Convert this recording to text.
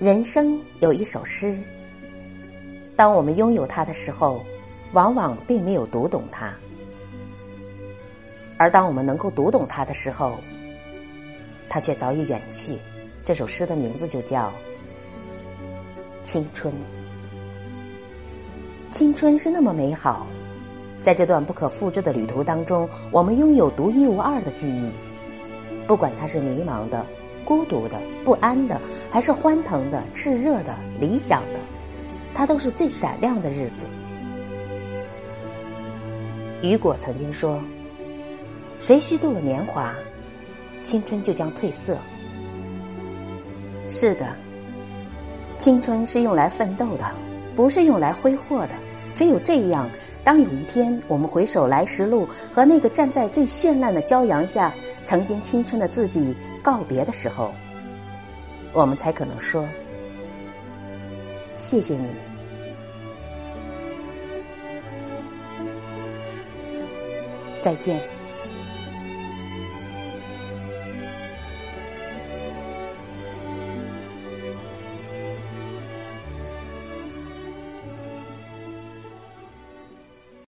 人生有一首诗，当我们拥有它的时候，往往并没有读懂它；而当我们能够读懂它的时候，它却早已远去。这首诗的名字就叫《青春》。青春是那么美好，在这段不可复制的旅途当中，我们拥有独一无二的记忆。不管它是迷茫的、孤独的、不安的，还是欢腾的、炽热的、理想的，它都是最闪亮的日子。雨果曾经说：“谁虚度了年华，青春就将褪色。”是的，青春是用来奋斗的。不是用来挥霍的。只有这样，当有一天我们回首来时路，和那个站在最绚烂的骄阳下、曾经青春的自己告别的时候，我们才可能说：“谢谢你，再见。”